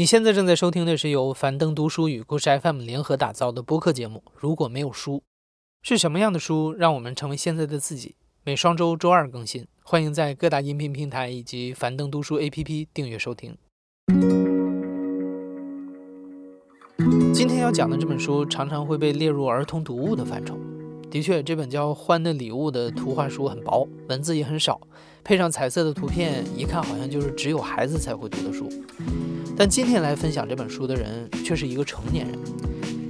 你现在正在收听的是由樊登读书与故事 FM 联合打造的播客节目。如果没有书，是什么样的书让我们成为现在的自己？每双周周二更新，欢迎在各大音频平台以及樊登读书 APP 订阅收听。今天要讲的这本书常常会被列入儿童读物的范畴。的确，这本叫《欢的礼物》的图画书很薄，文字也很少，配上彩色的图片，一看好像就是只有孩子才会读的书。但今天来分享这本书的人却是一个成年人。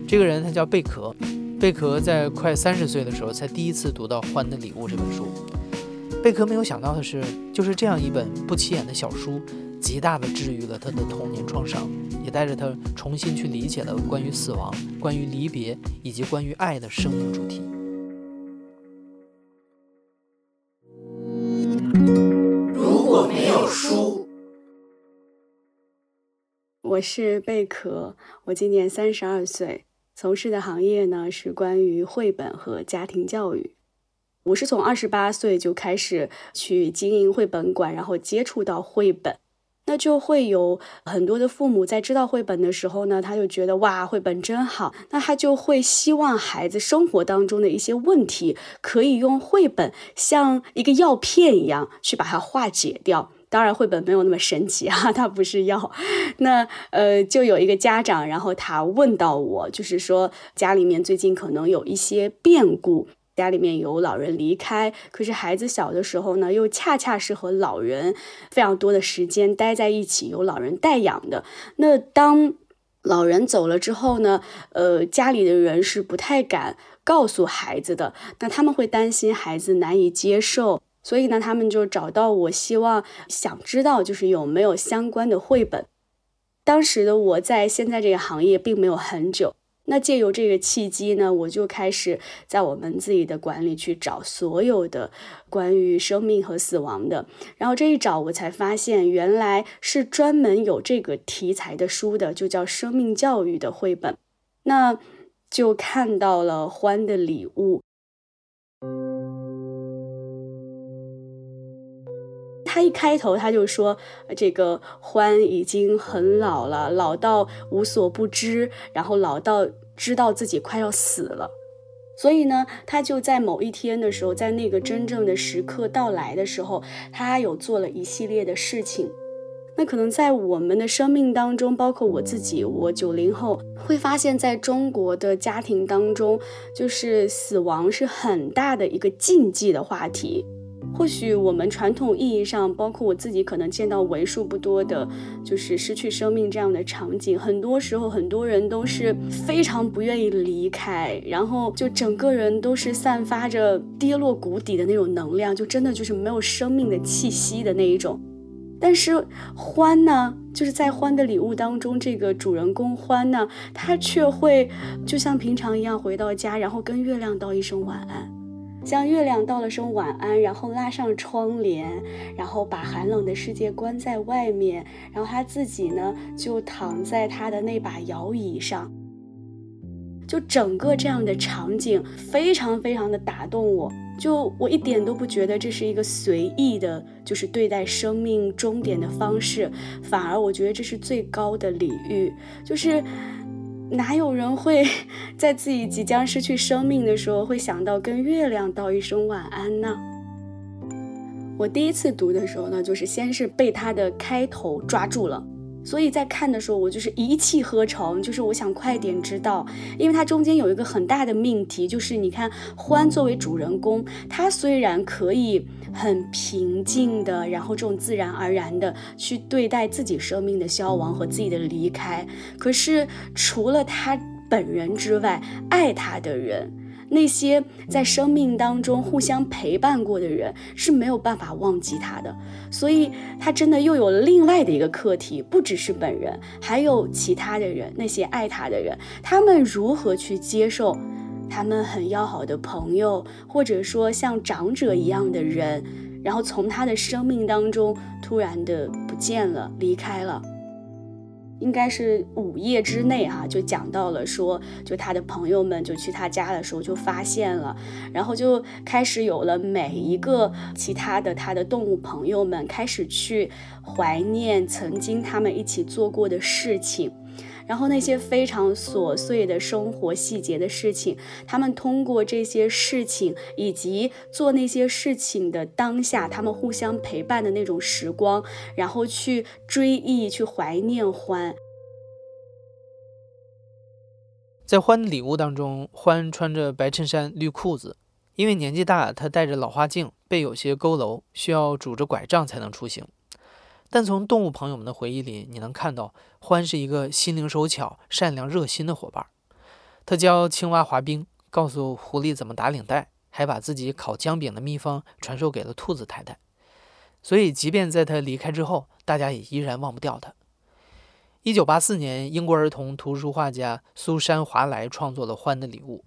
这个人他叫贝壳，贝壳在快三十岁的时候才第一次读到《欢的礼物》这本书。贝壳没有想到的是，就是这样一本不起眼的小书，极大的治愈了他的童年创伤，也带着他重新去理解了关于死亡、关于离别以及关于爱的生命主题。如果没有书，是贝壳，我今年三十二岁，从事的行业呢是关于绘本和家庭教育。我是从二十八岁就开始去经营绘本馆，然后接触到绘本。那就会有很多的父母在知道绘本的时候呢，他就觉得哇，绘本真好。那他就会希望孩子生活当中的一些问题，可以用绘本像一个药片一样去把它化解掉。当然，绘本没有那么神奇啊，它不是药。那呃，就有一个家长，然后他问到我，就是说家里面最近可能有一些变故。家里面有老人离开，可是孩子小的时候呢，又恰恰是和老人非常多的时间待在一起，有老人带养的。那当老人走了之后呢，呃，家里的人是不太敢告诉孩子的，那他们会担心孩子难以接受，所以呢，他们就找到我，希望想知道就是有没有相关的绘本。当时的我在现在这个行业并没有很久。那借由这个契机呢，我就开始在我们自己的馆里去找所有的关于生命和死亡的，然后这一找，我才发现原来是专门有这个题材的书的，就叫生命教育的绘本。那就看到了《欢的礼物》，他一开头他就说，这个欢已经很老了，老到无所不知，然后老到。知道自己快要死了，所以呢，他就在某一天的时候，在那个真正的时刻到来的时候，他有做了一系列的事情。那可能在我们的生命当中，包括我自己，我九零后会发现，在中国的家庭当中，就是死亡是很大的一个禁忌的话题。或许我们传统意义上，包括我自己，可能见到为数不多的，就是失去生命这样的场景。很多时候，很多人都是非常不愿意离开，然后就整个人都是散发着跌落谷底的那种能量，就真的就是没有生命的气息的那一种。但是欢呢，就是在欢的礼物当中，这个主人公欢呢，他却会就像平常一样回到家，然后跟月亮道一声晚安。向月亮道了声晚安，然后拉上窗帘，然后把寒冷的世界关在外面，然后他自己呢就躺在他的那把摇椅上，就整个这样的场景非常非常的打动我，就我一点都不觉得这是一个随意的，就是对待生命终点的方式，反而我觉得这是最高的礼遇，就是。哪有人会 在自己即将失去生命的时候，会想到跟月亮道一声晚安呢？我第一次读的时候呢，就是先是被它的开头抓住了。所以在看的时候，我就是一气呵成，就是我想快点知道，因为它中间有一个很大的命题，就是你看欢作为主人公，他虽然可以很平静的，然后这种自然而然的去对待自己生命的消亡和自己的离开，可是除了他本人之外，爱他的人。那些在生命当中互相陪伴过的人是没有办法忘记他的，所以他真的又有了另外的一个课题，不只是本人，还有其他的人，那些爱他的人，他们如何去接受他们很要好的朋友，或者说像长者一样的人，然后从他的生命当中突然的不见了，离开了。应该是午夜之内哈，就讲到了说，就他的朋友们就去他家的时候就发现了，然后就开始有了每一个其他的他的动物朋友们开始去怀念曾经他们一起做过的事情。然后那些非常琐碎的生活细节的事情，他们通过这些事情以及做那些事情的当下，他们互相陪伴的那种时光，然后去追忆、去怀念欢。在欢的礼物当中，欢穿着白衬衫、绿裤子，因为年纪大，他戴着老花镜，背有些佝偻，需要拄着拐杖才能出行。但从动物朋友们的回忆里，你能看到欢是一个心灵手巧、善良热心的伙伴。他教青蛙滑冰，告诉狐狸怎么打领带，还把自己烤姜饼的秘方传授给了兔子太太。所以，即便在他离开之后，大家也依然忘不掉他。一九八四年，英国儿童图书画家苏珊·华莱创作了《欢的礼物》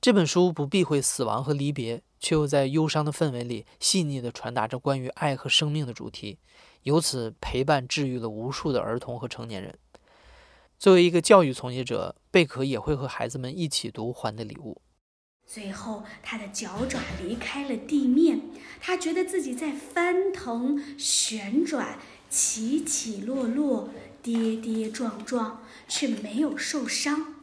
这本书，不避讳死亡和离别，却又在忧伤的氛围里细腻地传达着关于爱和生命的主题。由此陪伴治愈了无数的儿童和成年人。作为一个教育从业者，贝壳也会和孩子们一起读《还的礼物》。最后，他的脚爪离开了地面，他觉得自己在翻腾、旋转、起起落落、跌跌撞撞，却没有受伤。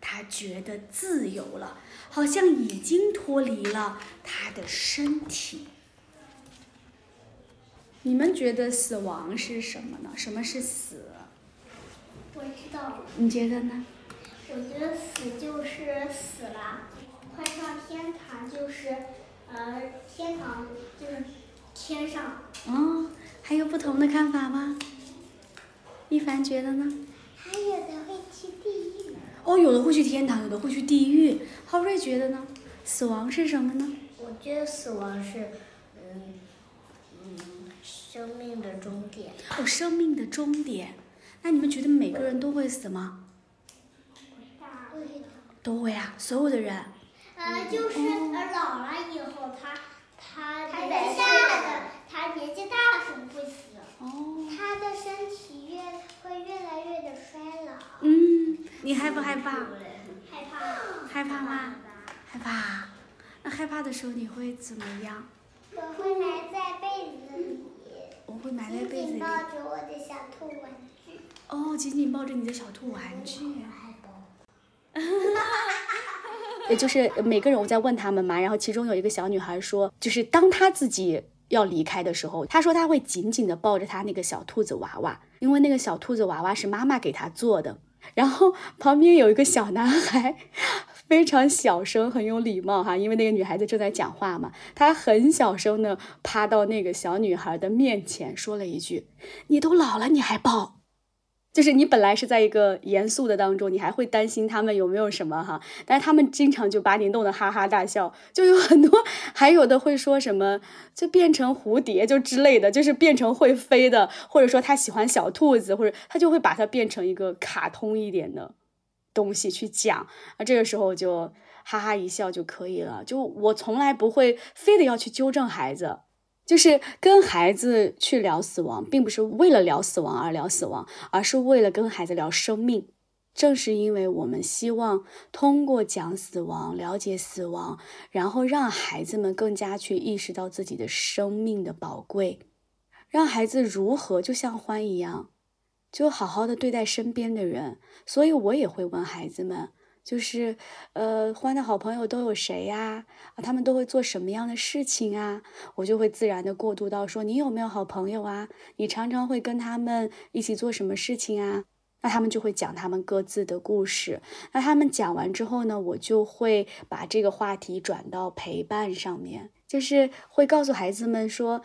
他觉得自由了，好像已经脱离了他的身体。你们觉得死亡是什么呢？什么是死？我知道。你觉得呢？我觉得死就是死了，快上天堂就是，呃，天堂就是天上。哦，还有不同的看法吗？一凡觉得呢？还有的会去地狱。哦，有的会去天堂，有的会去地狱。浩瑞觉得呢？死亡是什么呢？我觉得死亡是。生命的终点哦，生命的终点。那你们觉得每个人都会死吗？都会啊，所有的人。呃，就是老了以后，他他年纪大的，他年纪大了是不会死。哦。他的身体越会越来越的衰老。嗯，你害不害怕？害怕。害怕吗？害怕。那害怕的时候你会怎么样？我会埋在会埋在被子里。紧紧抱着我的小兔玩具。哦，紧紧抱着你的小兔玩具。也就是每个人我在问他们嘛，然后其中有一个小女孩说，就是当她自己要离开的时候，她说她会紧紧的抱着她那个小兔子娃娃，因为那个小兔子娃娃是妈妈给她做的。然后旁边有一个小男孩。非常小声，很有礼貌哈，因为那个女孩子正在讲话嘛。他很小声的趴到那个小女孩的面前，说了一句：“你都老了，你还抱？”就是你本来是在一个严肃的当中，你还会担心他们有没有什么哈，但是他们经常就把你弄得哈哈大笑，就有很多，还有的会说什么就变成蝴蝶就之类的，就是变成会飞的，或者说他喜欢小兔子，或者他就会把它变成一个卡通一点的。东西去讲，啊，这个时候就哈哈一笑就可以了。就我从来不会非得要去纠正孩子，就是跟孩子去聊死亡，并不是为了聊死亡而聊死亡，而是为了跟孩子聊生命。正是因为我们希望通过讲死亡、了解死亡，然后让孩子们更加去意识到自己的生命的宝贵，让孩子如何就像欢一样。就好好的对待身边的人，所以我也会问孩子们，就是，呃，欢的好朋友都有谁呀？啊，他们都会做什么样的事情啊？我就会自然的过渡到说，你有没有好朋友啊？你常常会跟他们一起做什么事情啊？那他们就会讲他们各自的故事。那他们讲完之后呢，我就会把这个话题转到陪伴上面，就是会告诉孩子们说。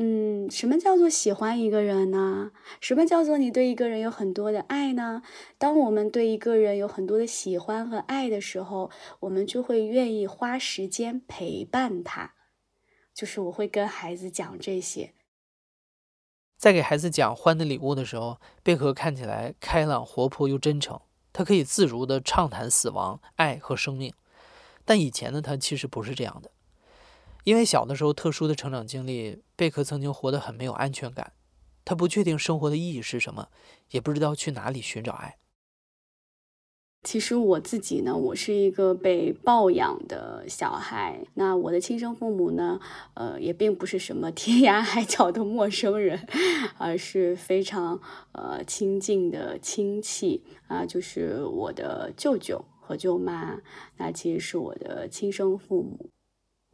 嗯，什么叫做喜欢一个人呢？什么叫做你对一个人有很多的爱呢？当我们对一个人有很多的喜欢和爱的时候，我们就会愿意花时间陪伴他。就是我会跟孩子讲这些，在给孩子讲欢的礼物的时候，贝壳看起来开朗、活泼又真诚，他可以自如地畅谈死亡、爱和生命。但以前的他其实不是这样的。因为小的时候特殊的成长经历，贝壳曾经活得很没有安全感。他不确定生活的意义是什么，也不知道去哪里寻找爱。其实我自己呢，我是一个被抱养的小孩。那我的亲生父母呢，呃，也并不是什么 天涯海角的陌生人，而是非常呃亲近的亲戚啊，就是我的舅舅和舅妈，那其实是我的亲生父母。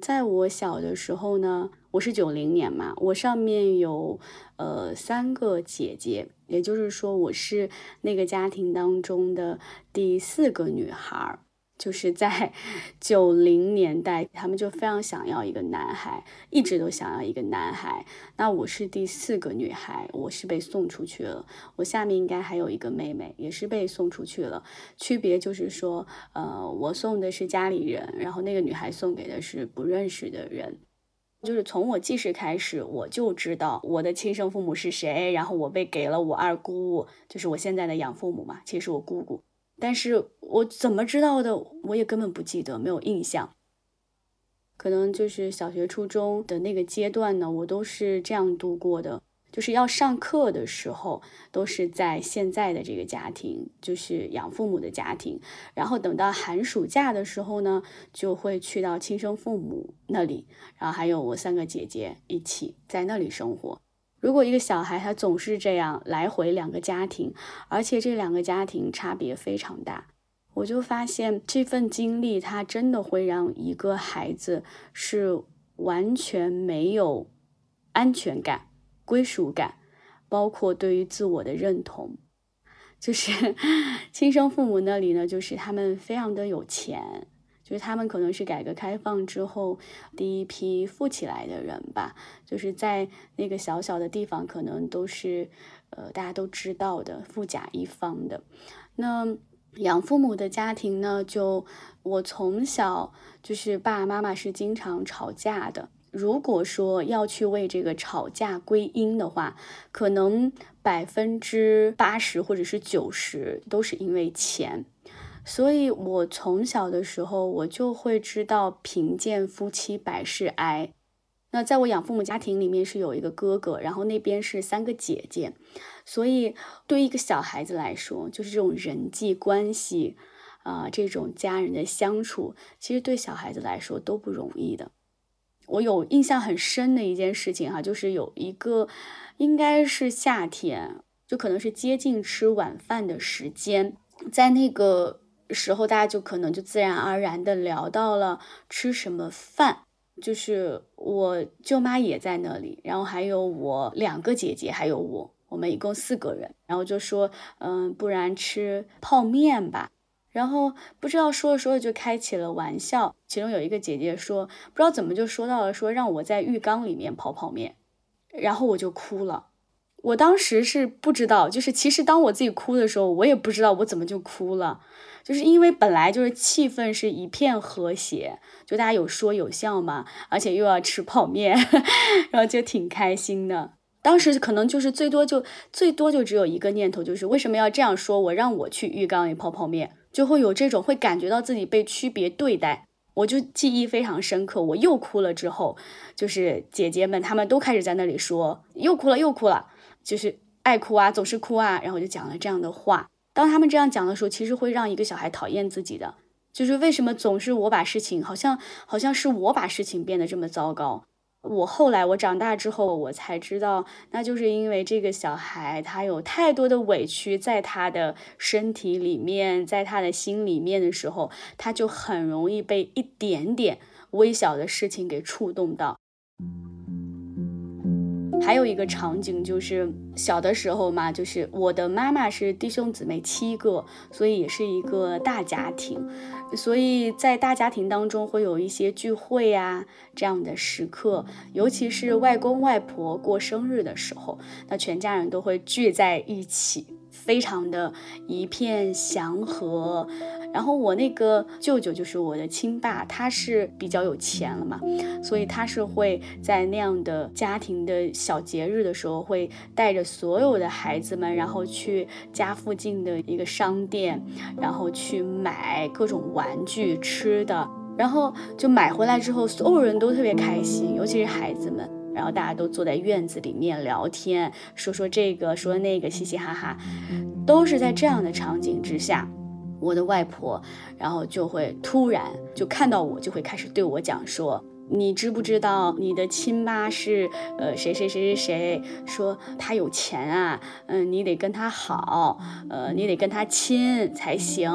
在我小的时候呢，我是九零年嘛，我上面有呃三个姐姐，也就是说我是那个家庭当中的第四个女孩儿。就是在九零年代，他们就非常想要一个男孩，一直都想要一个男孩。那我是第四个女孩，我是被送出去了。我下面应该还有一个妹妹，也是被送出去了。区别就是说，呃，我送的是家里人，然后那个女孩送给的是不认识的人。就是从我记事开始，我就知道我的亲生父母是谁，然后我被给了我二姑，就是我现在的养父母嘛，其实我姑姑。但是我怎么知道的？我也根本不记得，没有印象。可能就是小学、初中的那个阶段呢，我都是这样度过的。就是要上课的时候，都是在现在的这个家庭，就是养父母的家庭。然后等到寒暑假的时候呢，就会去到亲生父母那里，然后还有我三个姐姐一起在那里生活。如果一个小孩他总是这样来回两个家庭，而且这两个家庭差别非常大，我就发现这份经历他真的会让一个孩子是完全没有安全感、归属感，包括对于自我的认同。就是亲生父母那里呢，就是他们非常的有钱。就是他们可能是改革开放之后第一批富起来的人吧，就是在那个小小的地方，可能都是呃大家都知道的富甲一方的。那养父母的家庭呢，就我从小就是爸爸妈妈是经常吵架的。如果说要去为这个吵架归因的话，可能百分之八十或者是九十都是因为钱。所以，我从小的时候，我就会知道贫贱夫妻百事哀。那在我养父母家庭里面是有一个哥哥，然后那边是三个姐姐。所以，对于一个小孩子来说，就是这种人际关系啊，这种家人的相处，其实对小孩子来说都不容易的。我有印象很深的一件事情哈，就是有一个应该是夏天，就可能是接近吃晚饭的时间，在那个。时候，大家就可能就自然而然的聊到了吃什么饭，就是我舅妈也在那里，然后还有我两个姐姐，还有我，我们一共四个人，然后就说，嗯，不然吃泡面吧。然后不知道说着说着就开起了玩笑，其中有一个姐姐说，不知道怎么就说到了说让我在浴缸里面泡泡面，然后我就哭了。我当时是不知道，就是其实当我自己哭的时候，我也不知道我怎么就哭了，就是因为本来就是气氛是一片和谐，就大家有说有笑嘛，而且又要吃泡面，然后就挺开心的。当时可能就是最多就最多就只有一个念头，就是为什么要这样说我，让我去浴缸里泡泡面，就会有这种会感觉到自己被区别对待，我就记忆非常深刻。我又哭了之后，就是姐姐们她们都开始在那里说又哭了又哭了。就是爱哭啊，总是哭啊，然后我就讲了这样的话。当他们这样讲的时候，其实会让一个小孩讨厌自己的。就是为什么总是我把事情，好像好像是我把事情变得这么糟糕。我后来我长大之后，我才知道，那就是因为这个小孩他有太多的委屈在他的身体里面，在他的心里面的时候，他就很容易被一点点微小的事情给触动到。还有一个场景就是小的时候嘛，就是我的妈妈是弟兄姊妹七个，所以也是一个大家庭，所以在大家庭当中会有一些聚会呀这样的时刻，尤其是外公外婆过生日的时候，那全家人都会聚在一起。非常的一片祥和，然后我那个舅舅就是我的亲爸，他是比较有钱了嘛，所以他是会在那样的家庭的小节日的时候，会带着所有的孩子们，然后去家附近的一个商店，然后去买各种玩具、吃的，然后就买回来之后，所有人都特别开心，尤其是孩子们。然后大家都坐在院子里面聊天，说说这个，说那个，嘻嘻哈哈，都是在这样的场景之下，我的外婆，然后就会突然就看到我，就会开始对我讲说。你知不知道你的亲妈是呃谁谁谁谁谁？说他有钱啊，嗯，你得跟他好，呃，你得跟他亲才行。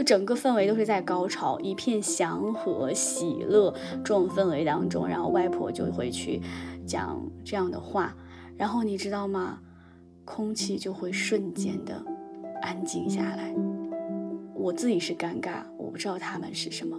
就整个氛围都是在高潮，一片祥和喜乐这种氛围当中，然后外婆就会去讲这样的话，然后你知道吗？空气就会瞬间的安静下来。我自己是尴尬，我不知道他们是什么。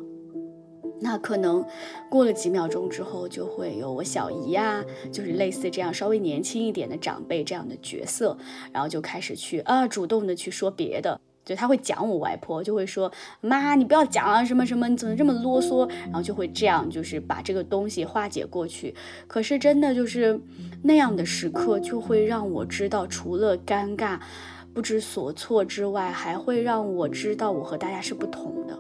那可能过了几秒钟之后，就会有我小姨呀，就是类似这样稍微年轻一点的长辈这样的角色，然后就开始去啊主动的去说别的，就他会讲我外婆，就会说妈你不要讲了什么什么，你怎么这么啰嗦，然后就会这样就是把这个东西化解过去。可是真的就是那样的时刻，就会让我知道，除了尴尬、不知所措之外，还会让我知道我和大家是不同的。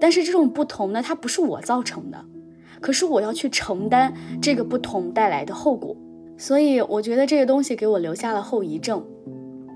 但是这种不同呢，它不是我造成的，可是我要去承担这个不同带来的后果，所以我觉得这个东西给我留下了后遗症。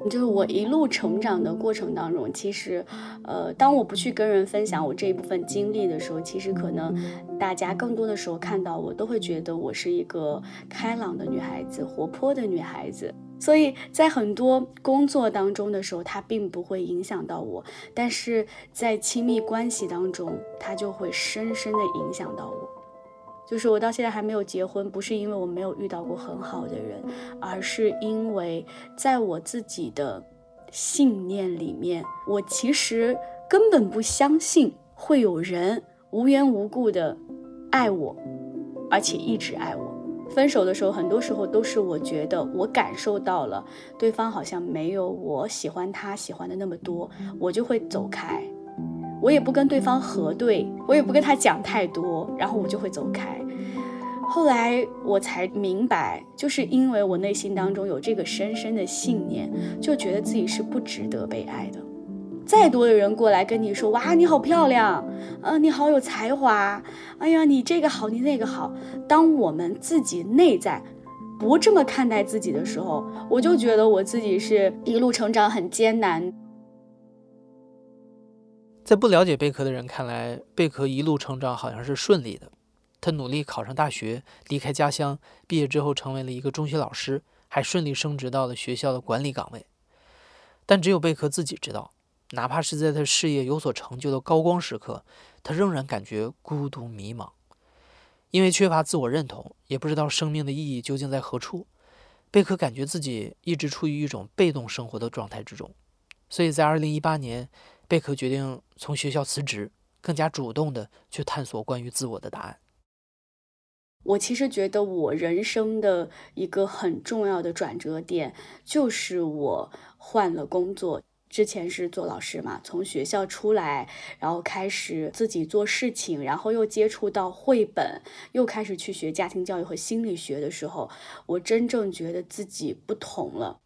就是我一路成长的过程当中，其实，呃，当我不去跟人分享我这一部分经历的时候，其实可能大家更多的时候看到我，都会觉得我是一个开朗的女孩子，活泼的女孩子。所以在很多工作当中的时候，它并不会影响到我，但是在亲密关系当中，它就会深深的影响到我。就是我到现在还没有结婚，不是因为我没有遇到过很好的人，而是因为在我自己的信念里面，我其实根本不相信会有人无缘无故的爱我，而且一直爱我。分手的时候，很多时候都是我觉得我感受到了对方好像没有我喜欢他喜欢的那么多，我就会走开，我也不跟对方核对，我也不跟他讲太多，然后我就会走开。后来我才明白，就是因为我内心当中有这个深深的信念，就觉得自己是不值得被爱的。再多的人过来跟你说，哇，你好漂亮，呃，你好有才华，哎呀，你这个好，你那个好。当我们自己内在不这么看待自己的时候，我就觉得我自己是一路成长很艰难。在不了解贝壳的人看来，贝壳一路成长好像是顺利的，他努力考上大学，离开家乡，毕业之后成为了一个中学老师，还顺利升职到了学校的管理岗位。但只有贝壳自己知道。哪怕是在他事业有所成就的高光时刻，他仍然感觉孤独迷茫，因为缺乏自我认同，也不知道生命的意义究竟在何处。贝壳感觉自己一直处于一种被动生活的状态之中，所以在2018年，贝壳决定从学校辞职，更加主动的去探索关于自我的答案。我其实觉得，我人生的一个很重要的转折点，就是我换了工作。之前是做老师嘛，从学校出来，然后开始自己做事情，然后又接触到绘本，又开始去学家庭教育和心理学的时候，我真正觉得自己不同了。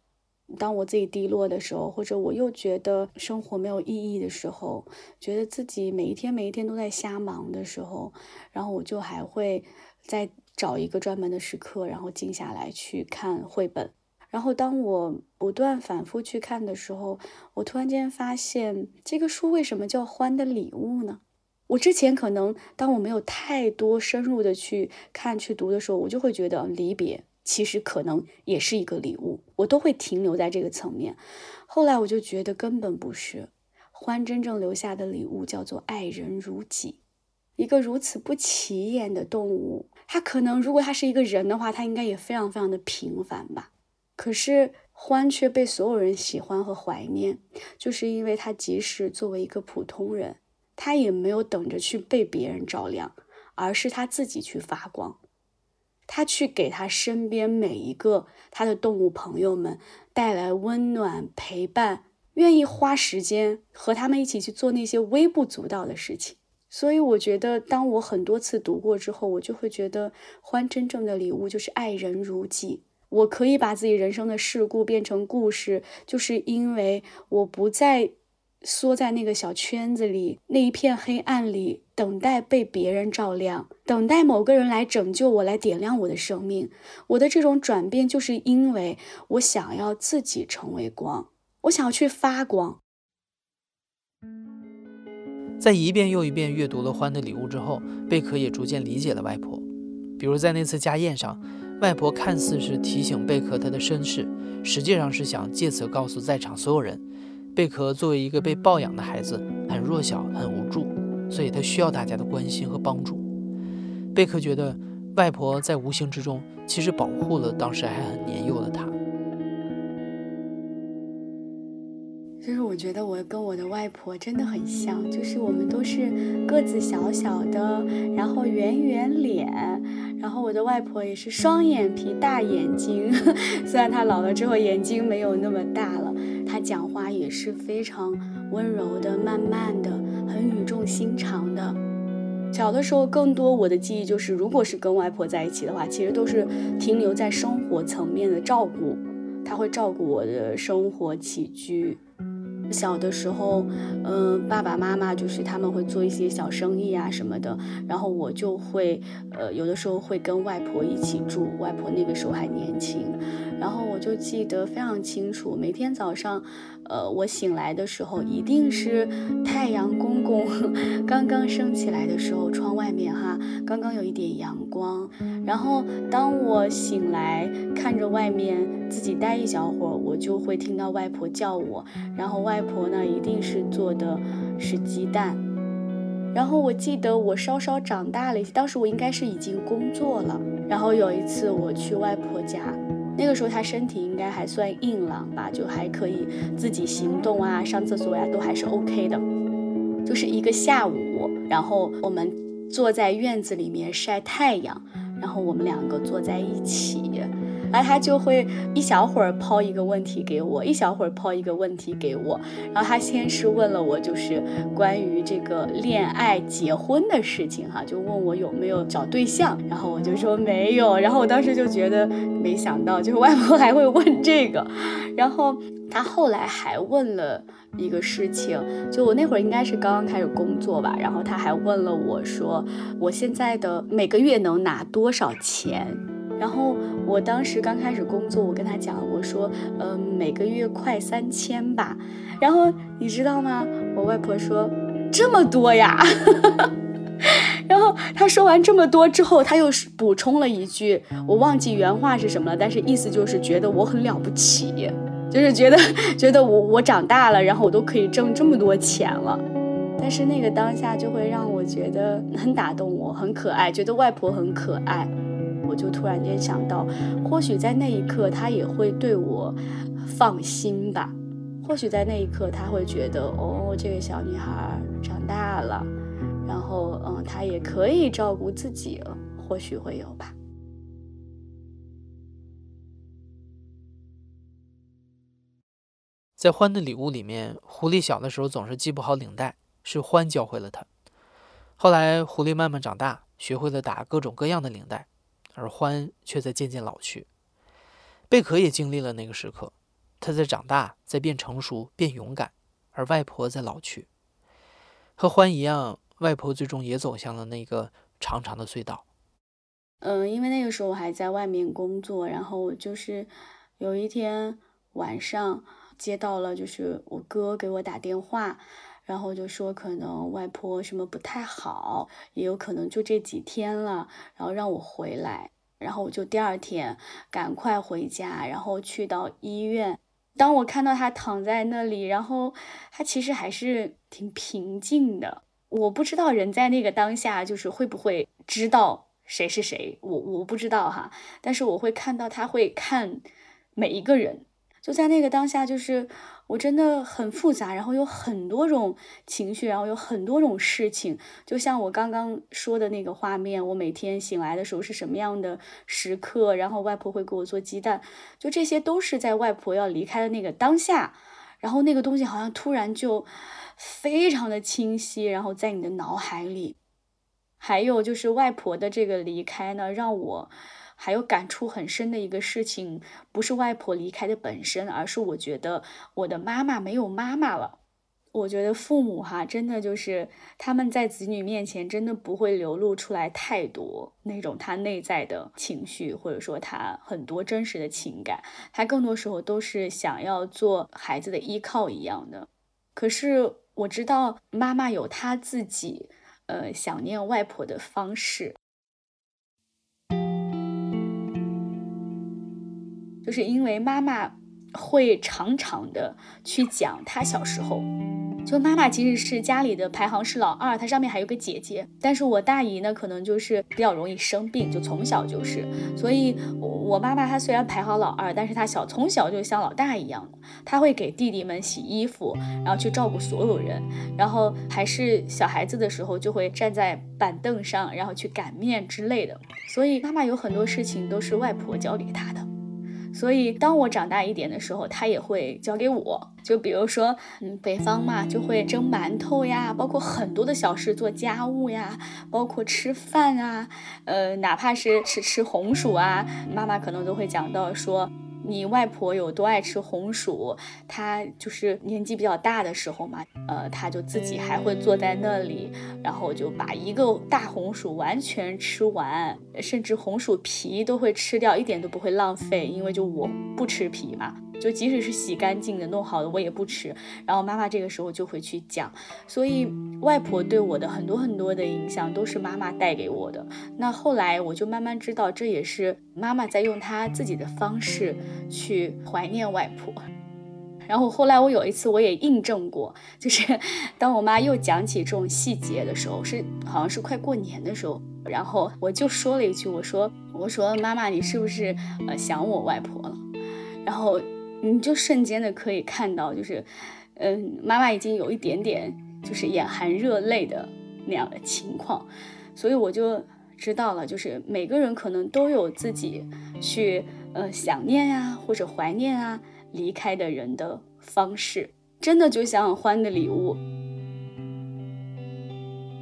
当我自己低落的时候，或者我又觉得生活没有意义的时候，觉得自己每一天每一天都在瞎忙的时候，然后我就还会再找一个专门的时刻，然后静下来去看绘本。然后，当我不断反复去看的时候，我突然间发现，这个书为什么叫《欢的礼物》呢？我之前可能当我没有太多深入的去看、去读的时候，我就会觉得离别其实可能也是一个礼物，我都会停留在这个层面。后来我就觉得根本不是，欢真正留下的礼物叫做爱人如己。一个如此不起眼的动物，它可能如果它是一个人的话，它应该也非常非常的平凡吧。可是欢却被所有人喜欢和怀念，就是因为他即使作为一个普通人，他也没有等着去被别人照亮，而是他自己去发光。他去给他身边每一个他的动物朋友们带来温暖陪伴，愿意花时间和他们一起去做那些微不足道的事情。所以我觉得，当我很多次读过之后，我就会觉得欢真正的礼物就是爱人如己。我可以把自己人生的事故变成故事，就是因为我不再缩在那个小圈子里，那一片黑暗里，等待被别人照亮，等待某个人来拯救我，来点亮我的生命。我的这种转变，就是因为我想要自己成为光，我想要去发光。在一遍又一遍阅读了《欢的礼物》之后，贝壳也逐渐理解了外婆。比如在那次家宴上，外婆看似是提醒贝壳她的身世，实际上是想借此告诉在场所有人。贝壳作为一个被抱养的孩子，很弱小，很无助，所以他需要大家的关心和帮助。贝壳觉得，外婆在无形之中其实保护了当时还很年幼的他。就是我觉得我跟我的外婆真的很像，就是我们都是个子小小的，然后圆圆脸，然后我的外婆也是双眼皮、大眼睛，虽然她老了之后眼睛没有那么大了。她讲话也是非常温柔的、慢慢的、很语重心长的。小的时候，更多我的记忆就是，如果是跟外婆在一起的话，其实都是停留在生活层面的照顾，她会照顾我的生活起居。小的时候，嗯，爸爸妈妈就是他们会做一些小生意啊什么的，然后我就会，呃，有的时候会跟外婆一起住，外婆那个时候还年轻，然后我就记得非常清楚，每天早上。呃，我醒来的时候，一定是太阳公公 刚刚升起来的时候，窗外面哈，刚刚有一点阳光。然后当我醒来，看着外面自己待一小会儿，我就会听到外婆叫我。然后外婆呢，一定是做的是鸡蛋。然后我记得我稍稍长大了一些，当时我应该是已经工作了。然后有一次我去外婆家。那个时候他身体应该还算硬朗吧，就还可以自己行动啊，上厕所呀都还是 OK 的。就是一个下午，然后我们坐在院子里面晒太阳，然后我们两个坐在一起。然后他就会一小会儿抛一个问题给我，一小会儿抛一个问题给我。然后他先是问了我，就是关于这个恋爱、结婚的事情，哈，就问我有没有找对象。然后我就说没有。然后我当时就觉得没想到，就是外婆还会问这个。然后他后来还问了一个事情，就我那会儿应该是刚刚开始工作吧。然后他还问了我说，我现在的每个月能拿多少钱？然后我当时刚开始工作，我跟他讲，我说，嗯，每个月快三千吧。然后你知道吗？我外婆说这么多呀。然后他说完这么多之后，他又补充了一句，我忘记原话是什么了，但是意思就是觉得我很了不起，就是觉得觉得我我长大了，然后我都可以挣这么多钱了。但是那个当下就会让我觉得很打动我，很可爱，觉得外婆很可爱。我就突然间想到，或许在那一刻他也会对我放心吧。或许在那一刻他会觉得，哦，这个小女孩长大了，然后嗯，她也可以照顾自己了。或许会有吧。在欢的礼物里面，狐狸小的时候总是系不好领带，是欢教会了他。后来狐狸慢慢长大，学会了打各种各样的领带。而欢却在渐渐老去，贝壳也经历了那个时刻，他在长大，在变成熟、变勇敢，而外婆在老去。和欢一样，外婆最终也走向了那个长长的隧道。嗯，因为那个时候我还在外面工作，然后就是有一天晚上接到了，就是我哥给我打电话。然后就说可能外婆什么不太好，也有可能就这几天了，然后让我回来，然后我就第二天赶快回家，然后去到医院。当我看到他躺在那里，然后他其实还是挺平静的。我不知道人在那个当下就是会不会知道谁是谁，我我不知道哈，但是我会看到他会看每一个人。就在那个当下，就是我真的很复杂，然后有很多种情绪，然后有很多种事情。就像我刚刚说的那个画面，我每天醒来的时候是什么样的时刻，然后外婆会给我做鸡蛋，就这些都是在外婆要离开的那个当下，然后那个东西好像突然就非常的清晰，然后在你的脑海里。还有就是外婆的这个离开呢，让我。还有感触很深的一个事情，不是外婆离开的本身，而是我觉得我的妈妈没有妈妈了。我觉得父母哈，真的就是他们在子女面前真的不会流露出来太多那种他内在的情绪，或者说他很多真实的情感，他更多时候都是想要做孩子的依靠一样的。可是我知道妈妈有她自己，呃，想念外婆的方式，就是因为妈妈会常常的去讲她小时候。就妈妈其实是家里的排行是老二，她上面还有个姐姐。但是我大姨呢，可能就是比较容易生病，就从小就是。所以，我妈妈她虽然排行老二，但是她小从小就像老大一样，她会给弟弟们洗衣服，然后去照顾所有人。然后还是小孩子的时候，就会站在板凳上，然后去擀面之类的。所以妈妈有很多事情都是外婆教给她的。所以，当我长大一点的时候，他也会教给我。就比如说，嗯，北方嘛，就会蒸馒头呀，包括很多的小事，做家务呀，包括吃饭啊，呃，哪怕是吃吃红薯啊，妈妈可能都会讲到说。你外婆有多爱吃红薯？她就是年纪比较大的时候嘛，呃，她就自己还会坐在那里，然后就把一个大红薯完全吃完，甚至红薯皮都会吃掉，一点都不会浪费，因为就我不吃皮嘛。就即使是洗干净的、弄好的，我也不吃。然后妈妈这个时候就会去讲，所以外婆对我的很多很多的影响都是妈妈带给我的。那后来我就慢慢知道，这也是妈妈在用她自己的方式去怀念外婆。然后后来我有一次我也印证过，就是 当我妈又讲起这种细节的时候，是好像是快过年的时候，然后我就说了一句，我说我说妈妈，你是不是呃想我外婆了？然后。你就瞬间的可以看到，就是，嗯，妈妈已经有一点点就是眼含热泪的那样的情况，所以我就知道了，就是每个人可能都有自己去呃想念呀或者怀念啊离开的人的方式，真的就像欢的礼物。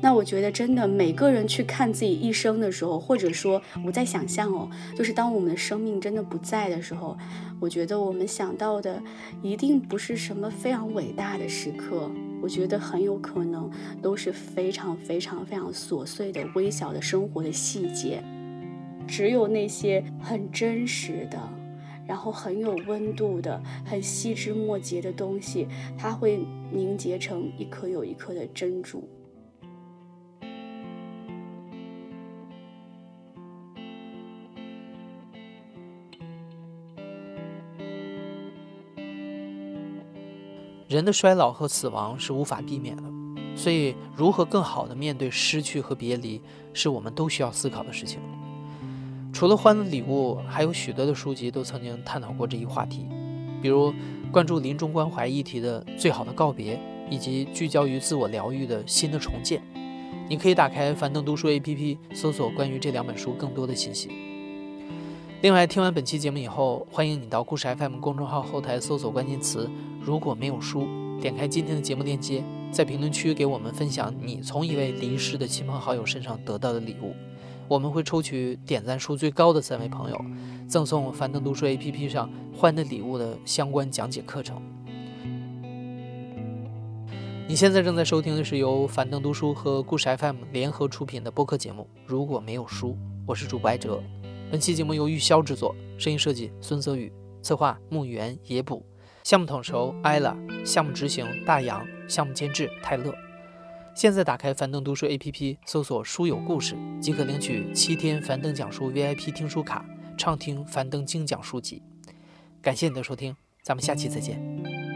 那我觉得，真的每个人去看自己一生的时候，或者说我在想象哦，就是当我们的生命真的不在的时候，我觉得我们想到的一定不是什么非常伟大的时刻，我觉得很有可能都是非常非常非常琐碎的、微小的生活的细节。只有那些很真实的，然后很有温度的、很细枝末节的东西，它会凝结成一颗又一颗的珍珠。人的衰老和死亡是无法避免的，所以如何更好的面对失去和别离，是我们都需要思考的事情。除了《欢乐礼物》，还有许多的书籍都曾经探讨过这一话题，比如关注临终关怀议题的《最好的告别》，以及聚焦于自我疗愈的新的重建。你可以打开樊登读书 APP，搜索关于这两本书更多的信息。另外，听完本期节目以后，欢迎你到故事 FM 公众号后台搜索关键词。如果没有书，点开今天的节目链接，在评论区给我们分享你从一位离世的亲朋好友身上得到的礼物，我们会抽取点赞数最高的三位朋友，赠送樊登读书 APP 上欢的礼物的相关讲解课程。你现在正在收听的是由樊登读书和故事 FM 联合出品的播客节目。如果没有书，我是主播艾哲。本期节目由玉箫制作，声音设计孙泽宇，策划木原野捕。项目统筹艾拉，项目执行大洋，项目监制泰勒。现在打开樊登读书 APP，搜索“书有故事”，即可领取七天樊登讲书 VIP 听书卡，畅听樊登精讲书籍。感谢你的收听，咱们下期再见。